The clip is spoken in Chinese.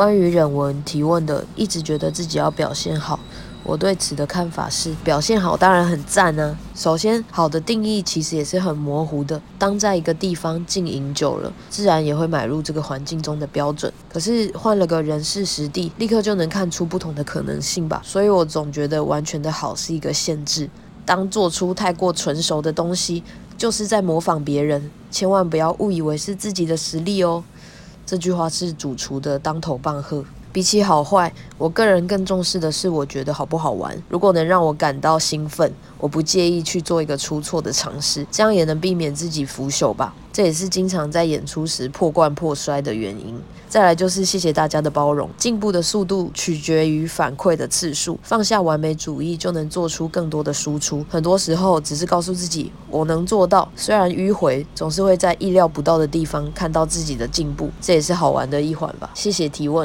关于忍文提问的，一直觉得自己要表现好。我对此的看法是，表现好当然很赞啊。首先，好的定义其实也是很模糊的。当在一个地方经营久了，自然也会买入这个环境中的标准。可是换了个人事实地，立刻就能看出不同的可能性吧。所以我总觉得完全的好是一个限制。当做出太过纯熟的东西，就是在模仿别人，千万不要误以为是自己的实力哦。这句话是主厨的当头棒喝。比起好坏，我个人更重视的是，我觉得好不好玩。如果能让我感到兴奋，我不介意去做一个出错的尝试，这样也能避免自己腐朽吧。这也是经常在演出时破罐破摔的原因。再来就是谢谢大家的包容，进步的速度取决于反馈的次数。放下完美主义，就能做出更多的输出。很多时候只是告诉自己，我能做到。虽然迂回，总是会在意料不到的地方看到自己的进步，这也是好玩的一环吧。谢谢提问。